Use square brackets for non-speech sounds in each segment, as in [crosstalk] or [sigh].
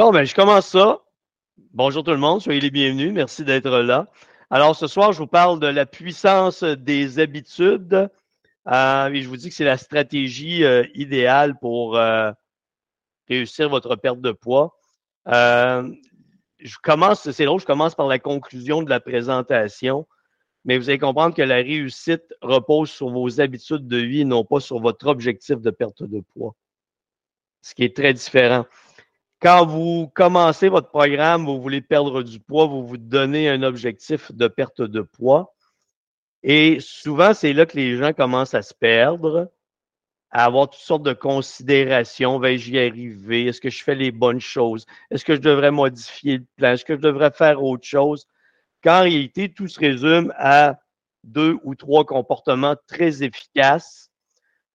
Bon, ben, je commence ça. Bonjour tout le monde, soyez les bienvenus. Merci d'être là. Alors, ce soir, je vous parle de la puissance des habitudes. Euh, et je vous dis que c'est la stratégie euh, idéale pour euh, réussir votre perte de poids. Je commence, c'est drôle, je commence par la conclusion de la présentation, mais vous allez comprendre que la réussite repose sur vos habitudes de vie non pas sur votre objectif de perte de poids. Ce qui est très différent quand vous commencez votre programme, vous voulez perdre du poids, vous vous donnez un objectif de perte de poids. Et souvent, c'est là que les gens commencent à se perdre, à avoir toutes sortes de considérations. Vais-je y arriver? Est-ce que je fais les bonnes choses? Est-ce que je devrais modifier le plan? Est-ce que je devrais faire autre chose? Qu'en réalité, tout se résume à deux ou trois comportements très efficaces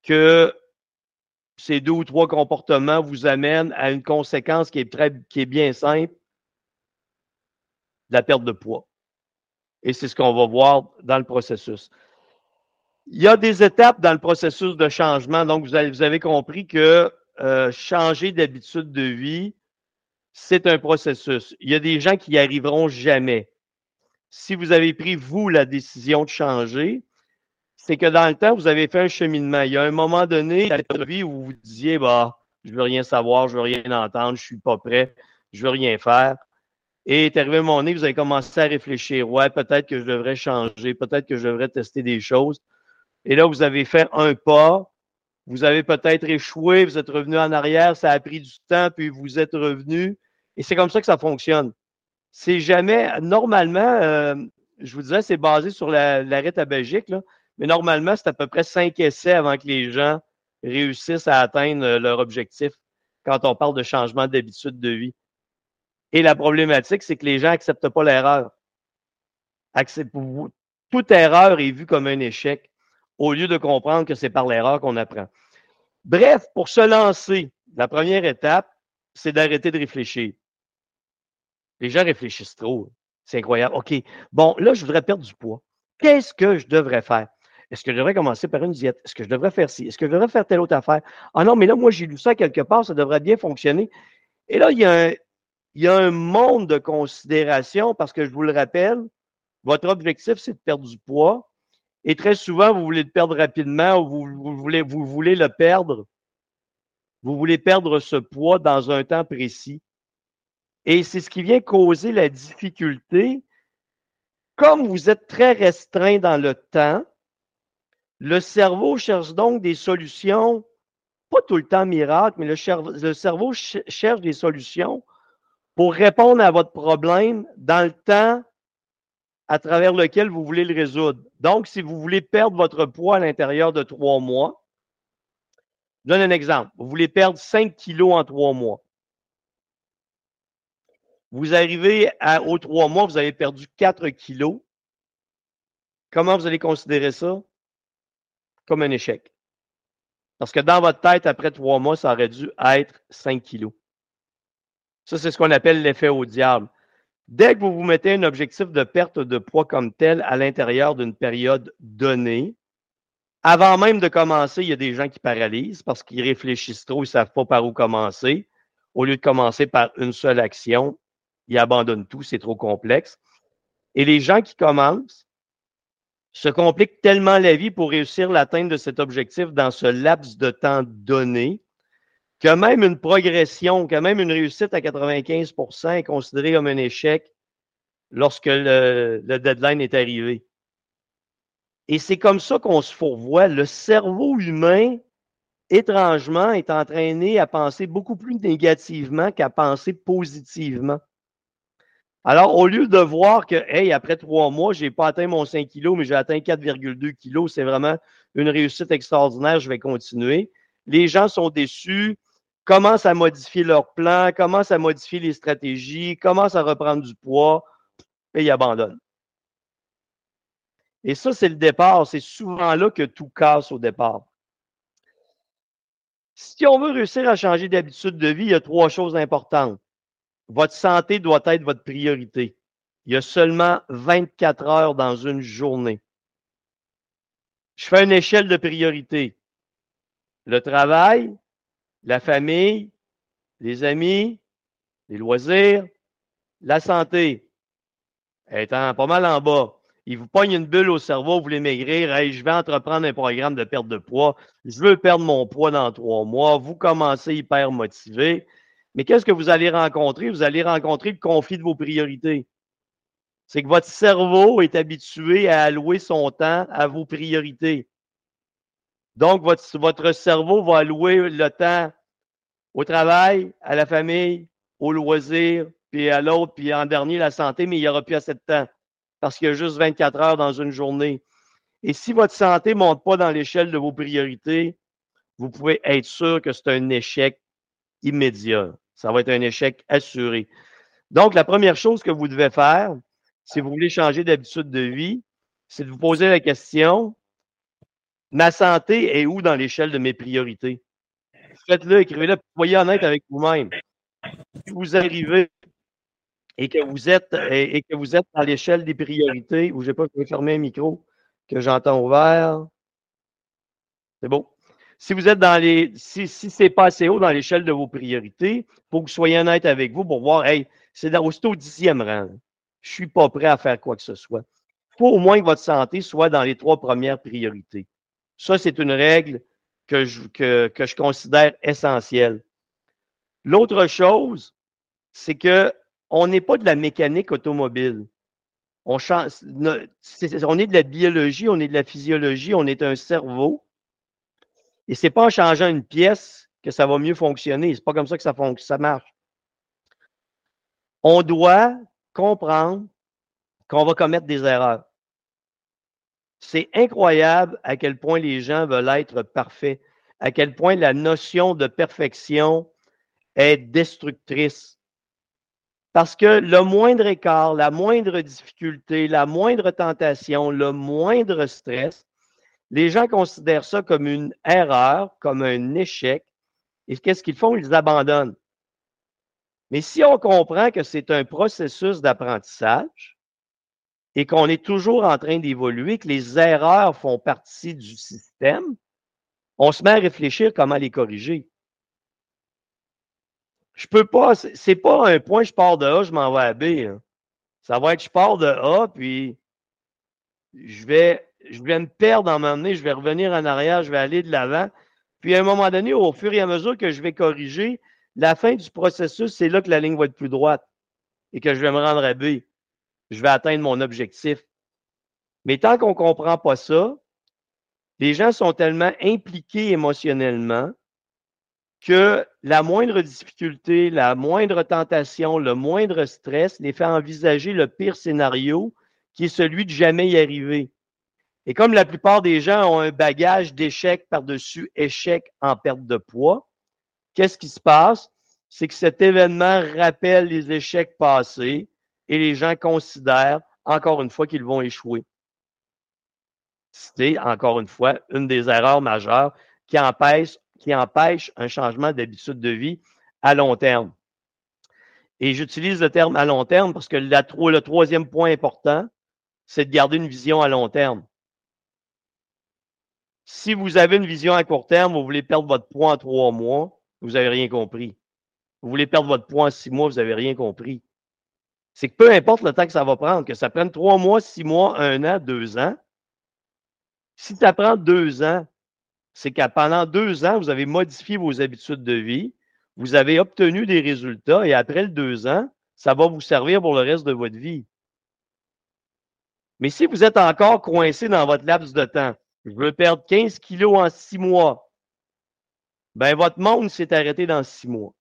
que ces deux ou trois comportements vous amènent à une conséquence qui est, très, qui est bien simple, la perte de poids. Et c'est ce qu'on va voir dans le processus. Il y a des étapes dans le processus de changement. Donc, vous avez, compris que euh, changer d'habitude de vie, c'est un processus. Il y a des gens qui n'y arriveront jamais. Si vous avez pris, vous, la décision de changer, c'est que dans le temps, vous avez fait un cheminement. Il y a un moment donné dans votre vie où vous vous disiez, bah, je veux rien savoir, je veux rien entendre, je suis pas prêt, je veux rien faire. Et est arrivé mon nez, vous avez commencé à réfléchir, ouais, peut-être que je devrais changer, peut-être que je devrais tester des choses. Et là, vous avez fait un pas, vous avez peut-être échoué, vous êtes revenu en arrière, ça a pris du temps, puis vous êtes revenu. Et c'est comme ça que ça fonctionne. C'est jamais, normalement, euh, je vous disais, c'est basé sur l'arrêt tabagique, là. Mais normalement, c'est à peu près cinq essais avant que les gens réussissent à atteindre euh, leur objectif quand on parle de changement d'habitude de vie. Et la problématique, c'est que les gens n'acceptent pas l'erreur. Toute erreur est vue comme un échec au lieu de comprendre que c'est par l'erreur qu'on apprend. Bref, pour se lancer, la première étape, c'est d'arrêter de réfléchir. Les gens réfléchissent trop. C'est incroyable. OK, bon, là, je voudrais perdre du poids. Qu'est-ce que je devrais faire? Est-ce que je devrais commencer par une diète? Est-ce que je devrais faire ci? Est-ce que je devrais faire telle autre affaire? Ah non, mais là, moi, j'ai lu ça quelque part, ça devrait bien fonctionner. Et là, il y a un, il y a un monde de considération parce que je vous le rappelle, votre objectif, c'est de perdre du poids. Et très souvent, vous voulez le perdre rapidement ou vous, voulez, vous voulez le perdre. Vous voulez perdre ce poids dans un temps précis. Et c'est ce qui vient causer la difficulté. Comme vous êtes très restreint dans le temps, le cerveau cherche donc des solutions, pas tout le temps miracles, mais le, cerveau cherche des solutions pour répondre à votre problème dans le temps à travers lequel vous voulez le résoudre. Donc, si vous voulez perdre votre poids à l'intérieur de trois mois, je donne un exemple. Vous voulez perdre 5 kilos en trois mois. Vous arrivez à, aux trois mois, vous avez perdu 4 kilos. Comment vous allez considérer ça? Comme un échec. Parce que dans votre tête, après trois mois, ça aurait dû être 5 kilos. Ça, c'est ce qu'on appelle l'effet au diable. Dès que vous vous mettez un objectif de perte de poids comme tel à l'intérieur d'une période donnée, avant même de commencer, il y a des gens qui paralysent parce qu'ils réfléchissent trop, ils ne savent pas par où commencer. Au lieu de commencer par une seule action, ils abandonnent tout, c'est trop complexe. Et les gens qui commencent, se complique tellement la vie pour réussir l'atteinte de cet objectif dans ce laps de temps donné que même une progression, que même une réussite à 95% est considérée comme un échec lorsque le, le deadline est arrivé. Et c'est comme ça qu'on se fourvoie. Le cerveau humain, étrangement, est entraîné à penser beaucoup plus négativement qu'à penser positivement. Alors, au lieu de voir que, hey, après trois mois, je n'ai pas atteint mon 5 kg, mais j'ai atteint 4,2 kg, c'est vraiment une réussite extraordinaire, je vais continuer. Les gens sont déçus, commencent à modifier leur plan, commencent à modifier les stratégies, commencent à reprendre du poids, et ils abandonnent. Et ça, c'est le départ. C'est souvent là que tout casse au départ. Si on veut réussir à changer d'habitude de vie, il y a trois choses importantes. Votre santé doit être votre priorité. Il y a seulement 24 heures dans une journée. Je fais une échelle de priorité. Le travail, la famille, les amis, les loisirs, la santé, étant pas mal en bas. Il vous pogne une bulle au cerveau, vous voulez maigrir, je vais entreprendre un programme de perte de poids, je veux perdre mon poids dans trois mois, vous commencez hyper motivé. Mais qu'est-ce que vous allez rencontrer? Vous allez rencontrer le conflit de vos priorités. C'est que votre cerveau est habitué à allouer son temps à vos priorités. Donc, votre, votre cerveau va allouer le temps au travail, à la famille, au loisir, puis à l'autre, puis en dernier, la santé, mais il n'y aura plus assez de temps parce qu'il y a juste 24 heures dans une journée. Et si votre santé ne monte pas dans l'échelle de vos priorités, vous pouvez être sûr que c'est un échec immédiat. Ça va être un échec assuré. Donc, la première chose que vous devez faire, si vous voulez changer d'habitude de vie, c'est de vous poser la question, ma santé est où dans l'échelle de mes priorités? Faites-le, écrivez-le, soyez honnête avec vous-même. Si vous arrivez et que vous êtes, et, que vous êtes dans l'échelle des priorités, ou je pas, je vais fermer un micro que j'entends ouvert. C'est bon. Si vous êtes dans les, si, si c'est pas assez haut dans l'échelle de vos priorités, il faut que vous soyez honnête avec vous pour voir, hey, c'est dans, au dixième rang. Je suis pas prêt à faire quoi que ce soit. Il faut au moins que votre santé soit dans les trois premières priorités. Ça, c'est une règle que je, que, que je considère essentielle. L'autre chose, c'est que on n'est pas de la mécanique automobile. On, change, on est de la biologie, on est de la physiologie, on est un cerveau. Et ce n'est pas en changeant une pièce que ça va mieux fonctionner. Ce n'est pas comme ça que ça, ça marche. On doit comprendre qu'on va commettre des erreurs. C'est incroyable à quel point les gens veulent être parfaits, à quel point la notion de perfection est destructrice. Parce que le moindre écart, la moindre difficulté, la moindre tentation, le moindre stress, les gens considèrent ça comme une erreur, comme un échec. Et qu'est-ce qu'ils font? Ils abandonnent. Mais si on comprend que c'est un processus d'apprentissage et qu'on est toujours en train d'évoluer, que les erreurs font partie du système, on se met à réfléchir comment les corriger. Je peux pas, c'est pas un point, je pars de A, je m'en vais à B. Hein. Ça va être, je pars de A, puis je vais, je vais me perdre en m'emmener, je vais revenir en arrière, je vais aller de l'avant. Puis à un moment donné, au fur et à mesure que je vais corriger, la fin du processus, c'est là que la ligne va être plus droite et que je vais me rendre à B. Je vais atteindre mon objectif. Mais tant qu'on ne comprend pas ça, les gens sont tellement impliqués émotionnellement que la moindre difficulté, la moindre tentation, le moindre stress les fait envisager le pire scénario qui est celui de jamais y arriver. Et comme la plupart des gens ont un bagage d'échec par-dessus échec en perte de poids, qu'est-ce qui se passe? C'est que cet événement rappelle les échecs passés et les gens considèrent encore une fois qu'ils vont échouer. C'est encore une fois une des erreurs majeures qui empêche qui empêche un changement d'habitude de vie à long terme. Et j'utilise le terme à long terme parce que le troisième point important, c'est de garder une vision à long terme. Si vous avez une vision à court terme, vous voulez perdre votre poids en trois mois, vous n'avez rien compris. Vous voulez perdre votre poids en six mois, vous n'avez rien compris. C'est que peu importe le temps que ça va prendre, que ça prenne trois mois, six mois, un an, deux ans, si ça prend deux ans, c'est que pendant deux ans, vous avez modifié vos habitudes de vie, vous avez obtenu des résultats et après le deux ans, ça va vous servir pour le reste de votre vie. Mais si vous êtes encore coincé dans votre laps de temps, je veux perdre 15 kilos en six mois, ben votre monde s'est arrêté dans six mois.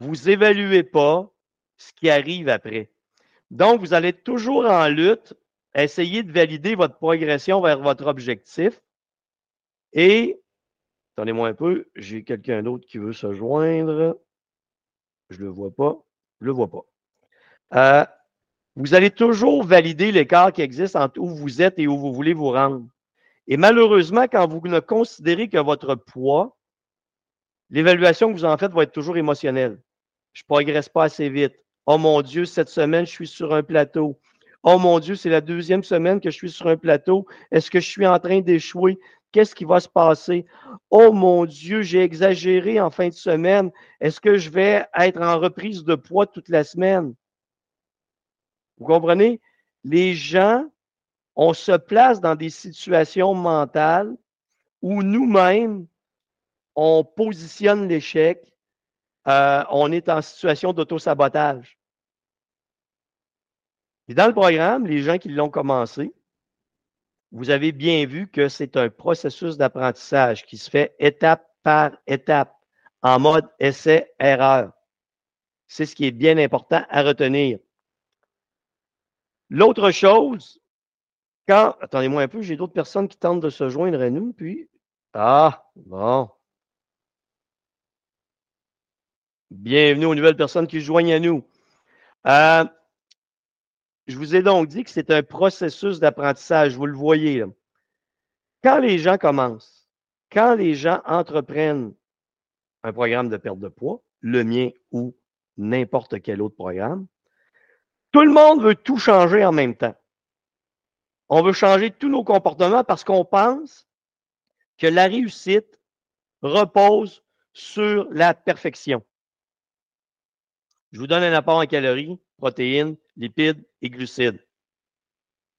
Vous évaluez pas ce qui arrive après. Donc, vous allez toujours en lutte, essayer de valider votre progression vers votre objectif et, attendez-moi un peu, j'ai quelqu'un d'autre qui veut se joindre. Je ne le vois pas. Je ne le vois pas. Euh, vous allez toujours valider l'écart qui existe entre où vous êtes et où vous voulez vous rendre. Et malheureusement, quand vous ne considérez que votre poids, l'évaluation que vous en faites va être toujours émotionnelle. Je ne progresse pas assez vite. Oh mon Dieu, cette semaine, je suis sur un plateau. Oh mon Dieu, c'est la deuxième semaine que je suis sur un plateau. Est-ce que je suis en train d'échouer? Qu'est-ce qui va se passer? Oh mon Dieu, j'ai exagéré en fin de semaine. Est-ce que je vais être en reprise de poids toute la semaine? Vous comprenez? Les gens, on se place dans des situations mentales où nous-mêmes, on positionne l'échec, euh, on est en situation d'auto-sabotage. Et dans le programme, les gens qui l'ont commencé, vous avez bien vu que c'est un processus d'apprentissage qui se fait étape par étape, en mode essai-erreur. C'est ce qui est bien important à retenir. L'autre chose, quand, attendez-moi un peu, j'ai d'autres personnes qui tentent de se joindre à nous, puis, ah, bon. Bienvenue aux nouvelles personnes qui se joignent à nous. Euh, je vous ai donc dit que c'est un processus d'apprentissage, vous le voyez. Quand les gens commencent, quand les gens entreprennent un programme de perte de poids, le mien ou n'importe quel autre programme, tout le monde veut tout changer en même temps. On veut changer tous nos comportements parce qu'on pense que la réussite repose sur la perfection. Je vous donne un apport en calories, protéines, lipides et glucides.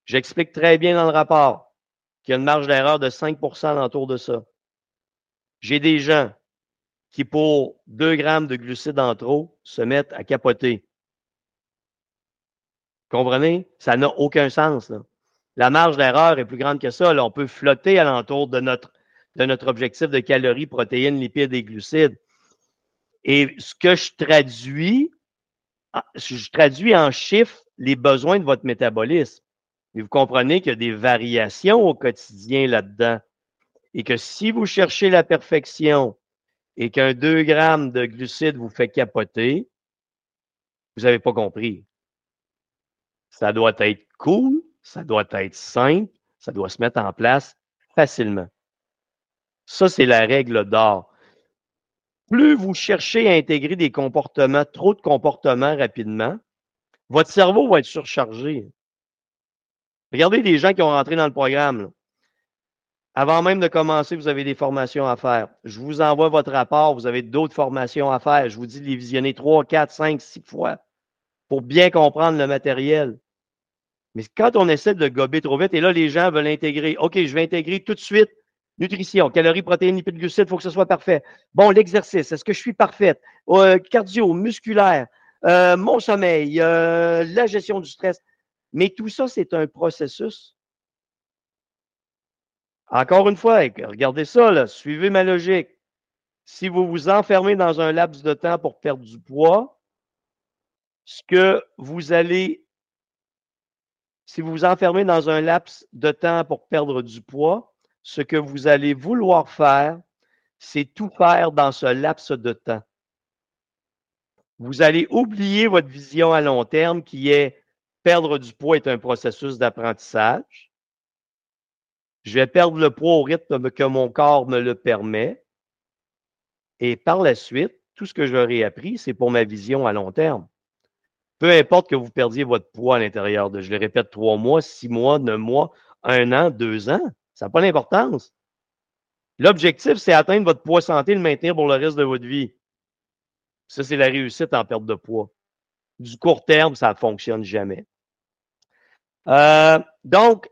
J'explique très bien dans le rapport qu'il y a une marge d'erreur de 5% autour de ça. J'ai des gens qui, pour 2 grammes de glucides en trop, se mettent à capoter. Comprenez? Ça n'a aucun sens. La marge d'erreur est plus grande que ça. On peut flotter alentour de notre, de notre objectif de calories, protéines, lipides et glucides. Et ce que je traduis ah, je traduis en chiffres les besoins de votre métabolisme. Et vous comprenez qu'il y a des variations au quotidien là-dedans. Et que si vous cherchez la perfection et qu'un 2 grammes de glucides vous fait capoter, vous n'avez pas compris. Ça doit être cool, ça doit être simple, ça doit se mettre en place facilement. Ça, c'est la règle d'or plus vous cherchez à intégrer des comportements, trop de comportements rapidement, votre cerveau va être surchargé. Regardez les gens qui ont rentré dans le programme. Avant même de commencer, vous avez des formations à faire. Je vous envoie votre rapport, vous avez d'autres formations à faire. Je vous dis de les visionner trois, quatre, cinq, six fois pour bien comprendre le matériel. Mais quand on essaie de gober trop vite, et là, les gens veulent intégrer, OK, je vais intégrer tout de suite Nutrition, calories, protéines, lipides, glucides, il faut que ce soit parfait. Bon, l'exercice, est-ce que je suis parfaite? Euh, cardio, musculaire, euh, mon sommeil, euh, la gestion du stress. Mais tout ça, c'est un processus. Encore une fois, regardez ça, là, suivez ma logique. Si vous vous enfermez dans un laps de temps pour perdre du poids, ce que vous allez, si vous vous enfermez dans un laps de temps pour perdre du poids, ce que vous allez vouloir faire, c'est tout faire dans ce laps de temps. Vous allez oublier votre vision à long terme qui est perdre du poids est un processus d'apprentissage. Je vais perdre le poids au rythme que mon corps me le permet. Et par la suite, tout ce que j'aurai appris, c'est pour ma vision à long terme. Peu importe que vous perdiez votre poids à l'intérieur de, je le répète, trois mois, six mois, neuf mois, un an, deux ans, ça n'a pas d'importance. L'objectif, c'est atteindre votre poids santé et le maintenir pour le reste de votre vie. Ça, c'est la réussite en perte de poids. Du court terme, ça ne fonctionne jamais. Euh, donc,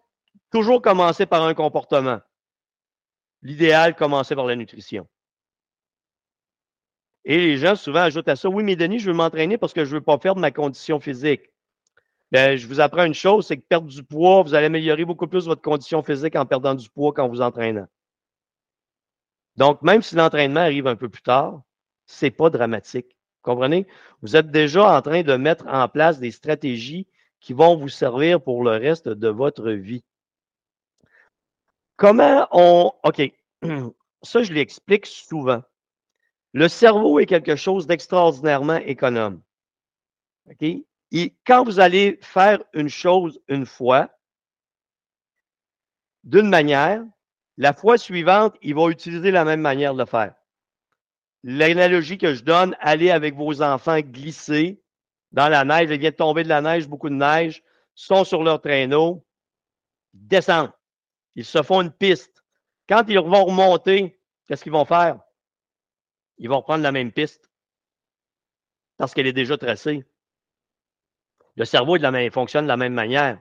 toujours commencer par un comportement. L'idéal, commencer par la nutrition. Et les gens souvent ajoutent à ça, oui, mais Denis, je veux m'entraîner parce que je ne veux pas perdre ma condition physique. Ben, je vous apprends une chose, c'est que perdre du poids, vous allez améliorer beaucoup plus votre condition physique en perdant du poids quand vous entraînez. Donc, même si l'entraînement arrive un peu plus tard, c'est pas dramatique. Comprenez? Vous êtes déjà en train de mettre en place des stratégies qui vont vous servir pour le reste de votre vie. Comment on. OK. [clears throat] Ça, je l'explique souvent. Le cerveau est quelque chose d'extraordinairement économe. OK? Et quand vous allez faire une chose une fois, d'une manière, la fois suivante, il va utiliser la même manière de le faire. L'analogie que je donne, allez avec vos enfants glisser dans la neige, il vient de tomber de la neige, beaucoup de neige, sont sur leur traîneau, descendent. Ils se font une piste. Quand ils vont remonter, qu'est-ce qu'ils vont faire? Ils vont reprendre la même piste parce qu'elle est déjà tracée. Le cerveau de la même, fonctionne de la même manière.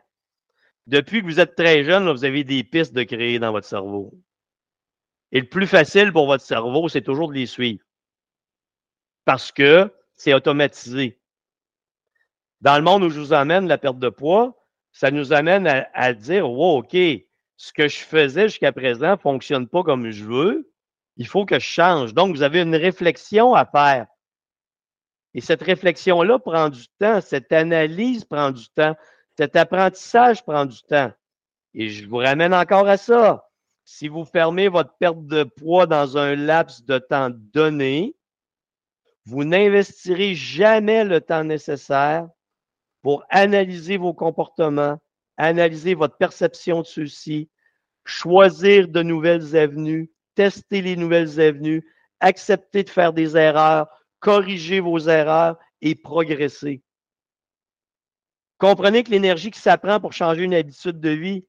Depuis que vous êtes très jeune, vous avez des pistes de créer dans votre cerveau. Et le plus facile pour votre cerveau, c'est toujours de les suivre. Parce que c'est automatisé. Dans le monde où je vous emmène, la perte de poids, ça nous amène à, dire, wow, OK, ce que je faisais jusqu'à présent ne fonctionne pas comme je veux. Il faut que je change. Donc, vous avez une réflexion à faire. Et cette réflexion-là prend du temps, cette analyse prend du temps, cet apprentissage prend du temps. Et je vous ramène encore à ça. Si vous fermez votre perte de poids dans un laps de temps donné, vous n'investirez jamais le temps nécessaire pour analyser vos comportements, analyser votre perception de ceux-ci, choisir de nouvelles avenues, tester les nouvelles avenues, accepter de faire des erreurs, corriger vos erreurs et progresser. Comprenez que l'énergie qui s'apprend pour changer une habitude de vie,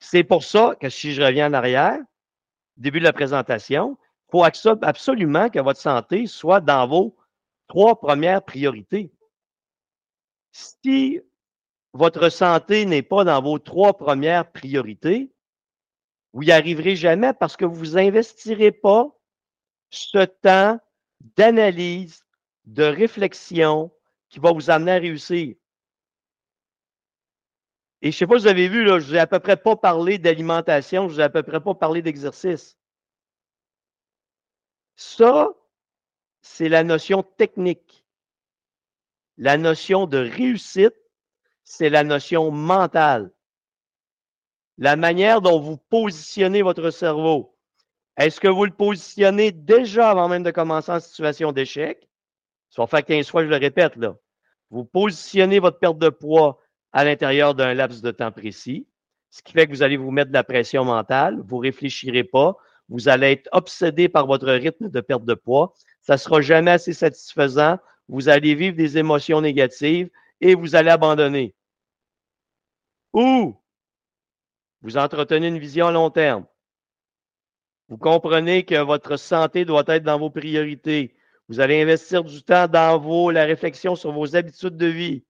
c'est pour ça que si je reviens en arrière, début de la présentation, il faut absolument que votre santé soit dans vos trois premières priorités. Si votre santé n'est pas dans vos trois premières priorités, vous n'y arriverez jamais parce que vous n'investirez pas ce temps d'analyse, de réflexion qui va vous amener à réussir. Et je ne sais pas si vous avez vu, là, je vous ai à peu près pas parlé d'alimentation, je vous ai à peu près pas parlé d'exercice. Ça, c'est la notion technique. La notion de réussite, c'est la notion mentale. La manière dont vous positionnez votre cerveau. Est-ce que vous le positionnez déjà avant même de commencer en situation d'échec? Va faire 15 fois, je le répète, là. Vous positionnez votre perte de poids à l'intérieur d'un laps de temps précis, ce qui fait que vous allez vous mettre de la pression mentale, vous réfléchirez pas, vous allez être obsédé par votre rythme de perte de poids, ça ne sera jamais assez satisfaisant, vous allez vivre des émotions négatives et vous allez abandonner. Ou vous entretenez une vision à long terme. Vous comprenez que votre santé doit être dans vos priorités. Vous allez investir du temps dans vos, la réflexion sur vos habitudes de vie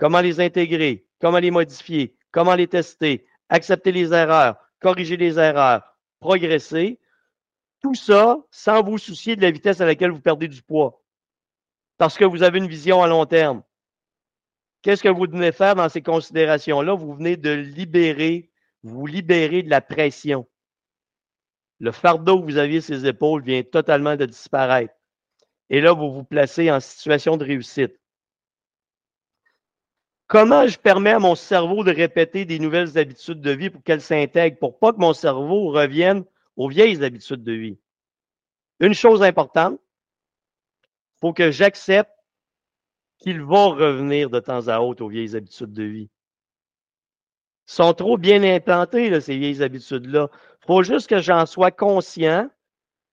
comment les intégrer, comment les modifier, comment les tester, accepter les erreurs, corriger les erreurs, progresser. Tout ça sans vous soucier de la vitesse à laquelle vous perdez du poids. Parce que vous avez une vision à long terme. Qu'est-ce que vous venez faire dans ces considérations-là? Vous venez de libérer, vous libérer de la pression. Le fardeau que vous aviez sur les épaules vient totalement de disparaître. Et là, vous vous placez en situation de réussite. Comment je permets à mon cerveau de répéter des nouvelles habitudes de vie pour qu'elles s'intègrent, pour pas que mon cerveau revienne aux vieilles habitudes de vie? Une chose importante, il faut que j'accepte qu'il va revenir de temps à autre aux vieilles habitudes de vie. Sont trop bien implantés, ces vieilles habitudes-là. Il faut juste que j'en sois conscient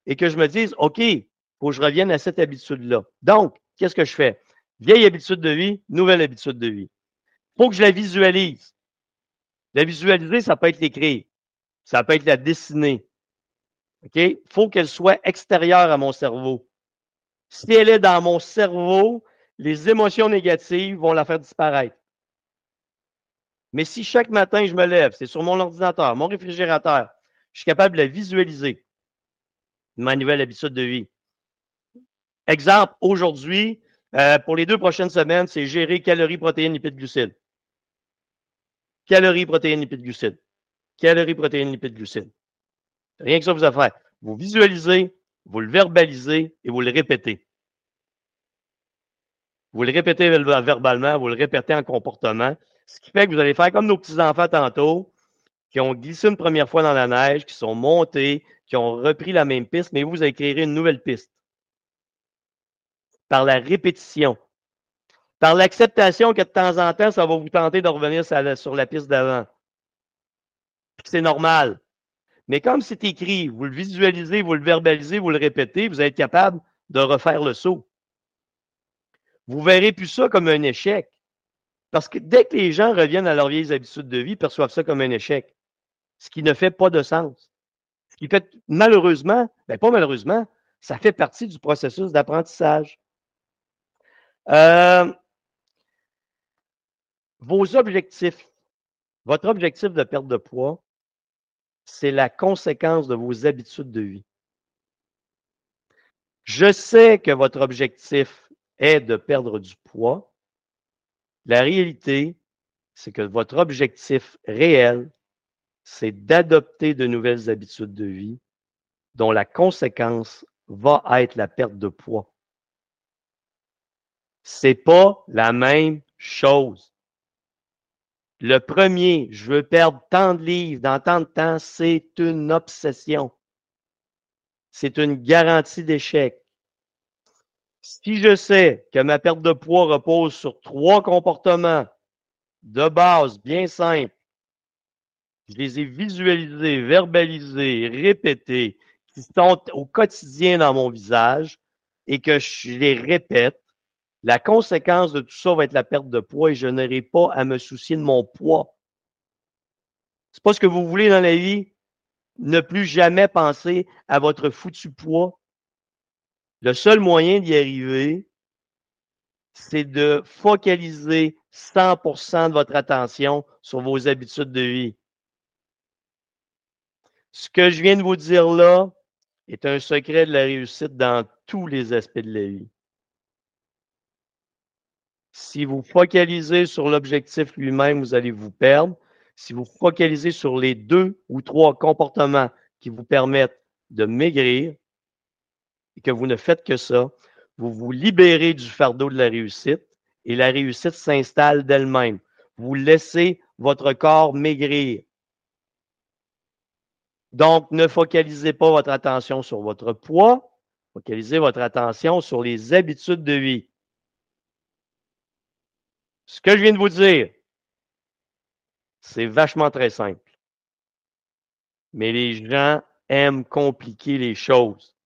et que je me dise, OK, il faut que je revienne à cette habitude-là. Donc, qu'est-ce que je fais? Vieille habitude de vie, nouvelle habitude de vie faut que je la visualise. La visualiser, ça peut être l'écrire. Ça peut être la dessiner. OK? Il faut qu'elle soit extérieure à mon cerveau. Si elle est dans mon cerveau, les émotions négatives vont la faire disparaître. Mais si chaque matin je me lève, c'est sur mon ordinateur, mon réfrigérateur, je suis capable de la visualiser, ma nouvelle habitude de vie. Exemple, aujourd'hui, euh, pour les deux prochaines semaines, c'est gérer calories, protéines, lipides, glucides. Calories, protéines, lipides, glucides. Calories, protéines, lipides, glucides. Rien que ça vous a fait. Vous visualisez, vous le verbalisez et vous le répétez. Vous le répétez verbalement, vous le répétez en comportement, ce qui fait que vous allez faire comme nos petits-enfants tantôt, qui ont glissé une première fois dans la neige, qui sont montés, qui ont repris la même piste, mais vous allez créer une nouvelle piste. Par la répétition. Par l'acceptation que de temps en temps, ça va vous tenter de revenir sur la, piste d'avant. C'est normal. Mais comme c'est écrit, vous le visualisez, vous le verbalisez, vous le répétez, vous êtes capable de refaire le saut. Vous verrez plus ça comme un échec. Parce que dès que les gens reviennent à leurs vieilles habitudes de vie, ils perçoivent ça comme un échec. Ce qui ne fait pas de sens. Ce qui fait malheureusement, ben pas malheureusement, ça fait partie du processus d'apprentissage. Euh, vos objectifs. Votre objectif de perte de poids, c'est la conséquence de vos habitudes de vie. Je sais que votre objectif est de perdre du poids. La réalité, c'est que votre objectif réel, c'est d'adopter de nouvelles habitudes de vie dont la conséquence va être la perte de poids. C'est pas la même chose. Le premier, je veux perdre tant de livres dans tant de temps, c'est une obsession. C'est une garantie d'échec. Si je sais que ma perte de poids repose sur trois comportements de base bien simples, je les ai visualisés, verbalisés, répétés, qui sont au quotidien dans mon visage et que je les répète, la conséquence de tout ça va être la perte de poids et je n'aurai pas à me soucier de mon poids. C'est pas ce que vous voulez dans la vie? Ne plus jamais penser à votre foutu poids. Le seul moyen d'y arriver, c'est de focaliser 100% de votre attention sur vos habitudes de vie. Ce que je viens de vous dire là est un secret de la réussite dans tous les aspects de la vie. Si vous focalisez sur l'objectif lui-même, vous allez vous perdre. Si vous focalisez sur les deux ou trois comportements qui vous permettent de maigrir et que vous ne faites que ça, vous vous libérez du fardeau de la réussite et la réussite s'installe d'elle-même. Vous laissez votre corps maigrir. Donc, ne focalisez pas votre attention sur votre poids, focalisez votre attention sur les habitudes de vie. Ce que je viens de vous dire, c'est vachement très simple. Mais les gens aiment compliquer les choses.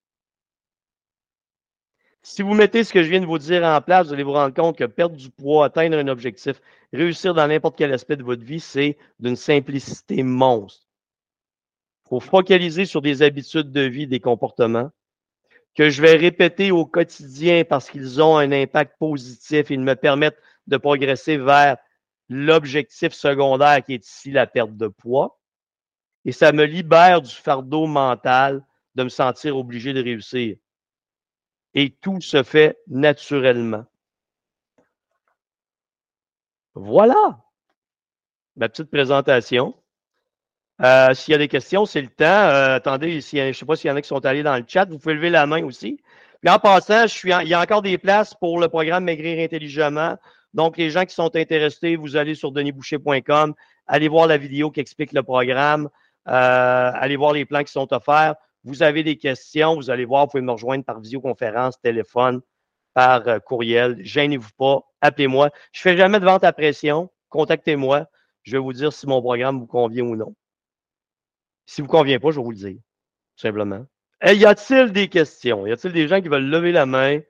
Si vous mettez ce que je viens de vous dire en place, vous allez vous rendre compte que perdre du poids, atteindre un objectif, réussir dans n'importe quel aspect de votre vie, c'est d'une simplicité monstre. Il faut focaliser sur des habitudes de vie, des comportements que je vais répéter au quotidien parce qu'ils ont un impact positif. Ils me permettent de progresser vers l'objectif secondaire qui est ici la perte de poids. Et ça me libère du fardeau mental de me sentir obligé de réussir. Et tout se fait naturellement. Voilà ma petite présentation. Euh, s'il y a des questions, c'est le temps. Euh, attendez, je ne sais pas s'il y en a qui sont allés dans le chat. Vous pouvez lever la main aussi. Puis en passant, il y a encore des places pour le programme Maigrir intelligemment. Donc, les gens qui sont intéressés, vous allez sur denisboucher.com, allez voir la vidéo qui explique le programme, euh, allez voir les plans qui sont offerts. Vous avez des questions, vous allez voir, vous pouvez me rejoindre par visioconférence, téléphone, par euh, courriel. Gênez-vous pas, appelez-moi. Je ne fais jamais de vente à pression. Contactez-moi. Je vais vous dire si mon programme vous convient ou non. Si vous ne convient pas, je vais vous le dire. Simplement. y a-t-il des questions? Y a-t-il des gens qui veulent lever la main?